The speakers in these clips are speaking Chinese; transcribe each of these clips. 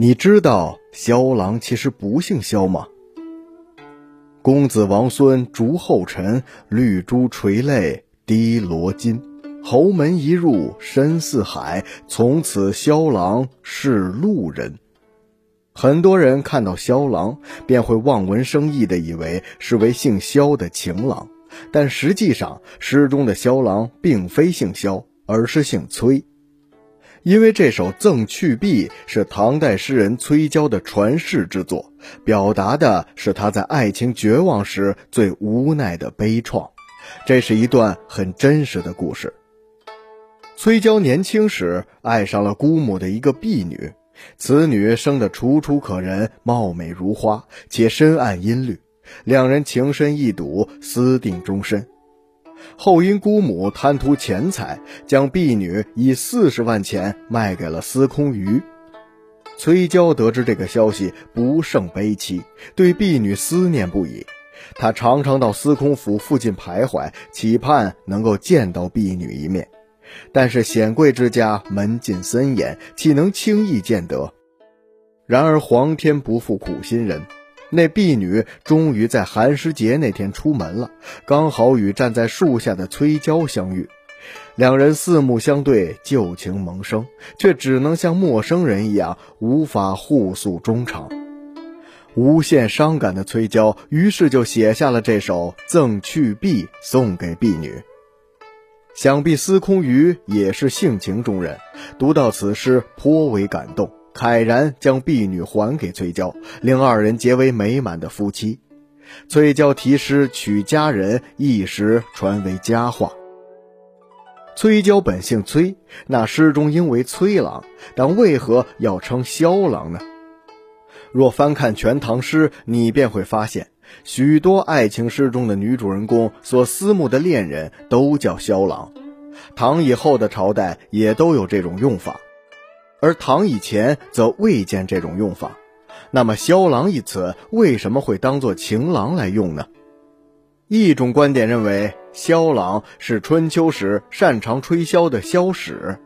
你知道萧郎其实不姓萧吗？公子王孙逐后尘，绿珠垂泪滴罗巾。侯门一入深似海，从此萧郎是路人。很多人看到萧郎，便会望文生义的以为是为姓萧的情郎，但实际上诗中的萧郎并非姓萧，而是姓崔。因为这首《赠去婢》是唐代诗人崔娇的传世之作，表达的是他在爱情绝望时最无奈的悲怆。这是一段很真实的故事。崔娇年轻时爱上了姑母的一个婢女，此女生得楚楚可人，貌美如花，且深谙音律，两人情深意笃，私定终身。后因姑母贪图钱财，将婢女以四十万钱卖给了司空余。崔娇得知这个消息，不胜悲戚，对婢女思念不已。他常常到司空府附近徘徊，期盼能够见到婢女一面。但是显贵之家门禁森严，岂能轻易见得？然而皇天不负苦心人。那婢女终于在寒食节那天出门了，刚好与站在树下的崔娇相遇，两人四目相对，旧情萌生，却只能像陌生人一样，无法互诉衷肠。无限伤感的崔娇，于是就写下了这首《赠去婢》，送给婢女。想必司空余也是性情中人，读到此诗颇为感动。慨然将婢女还给崔娇，令二人结为美满的夫妻。崔娇题诗娶佳人，一时传为佳话。崔娇本姓崔，那诗中应为崔郎，但为何要称萧郎呢？若翻看《全唐诗》，你便会发现，许多爱情诗中的女主人公所思慕的恋人都叫萧郎。唐以后的朝代也都有这种用法。而唐以前则未见这种用法，那么“萧郎”一词为什么会当作情郎来用呢？一种观点认为，萧郎是春秋时擅长吹箫的萧史，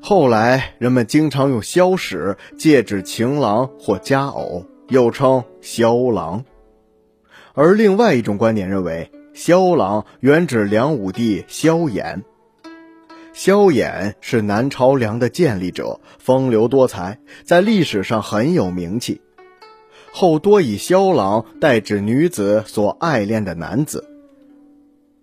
后来人们经常用萧史借指情郎或佳偶，又称萧郎。而另外一种观点认为，萧郎原指梁武帝萧衍。萧衍是南朝梁的建立者，风流多才，在历史上很有名气。后多以萧郎代指女子所爱恋的男子。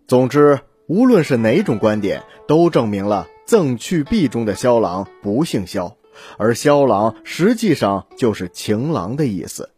总之，无论是哪种观点，都证明了《赠去壁》中的萧郎不姓萧，而萧郎实际上就是情郎的意思。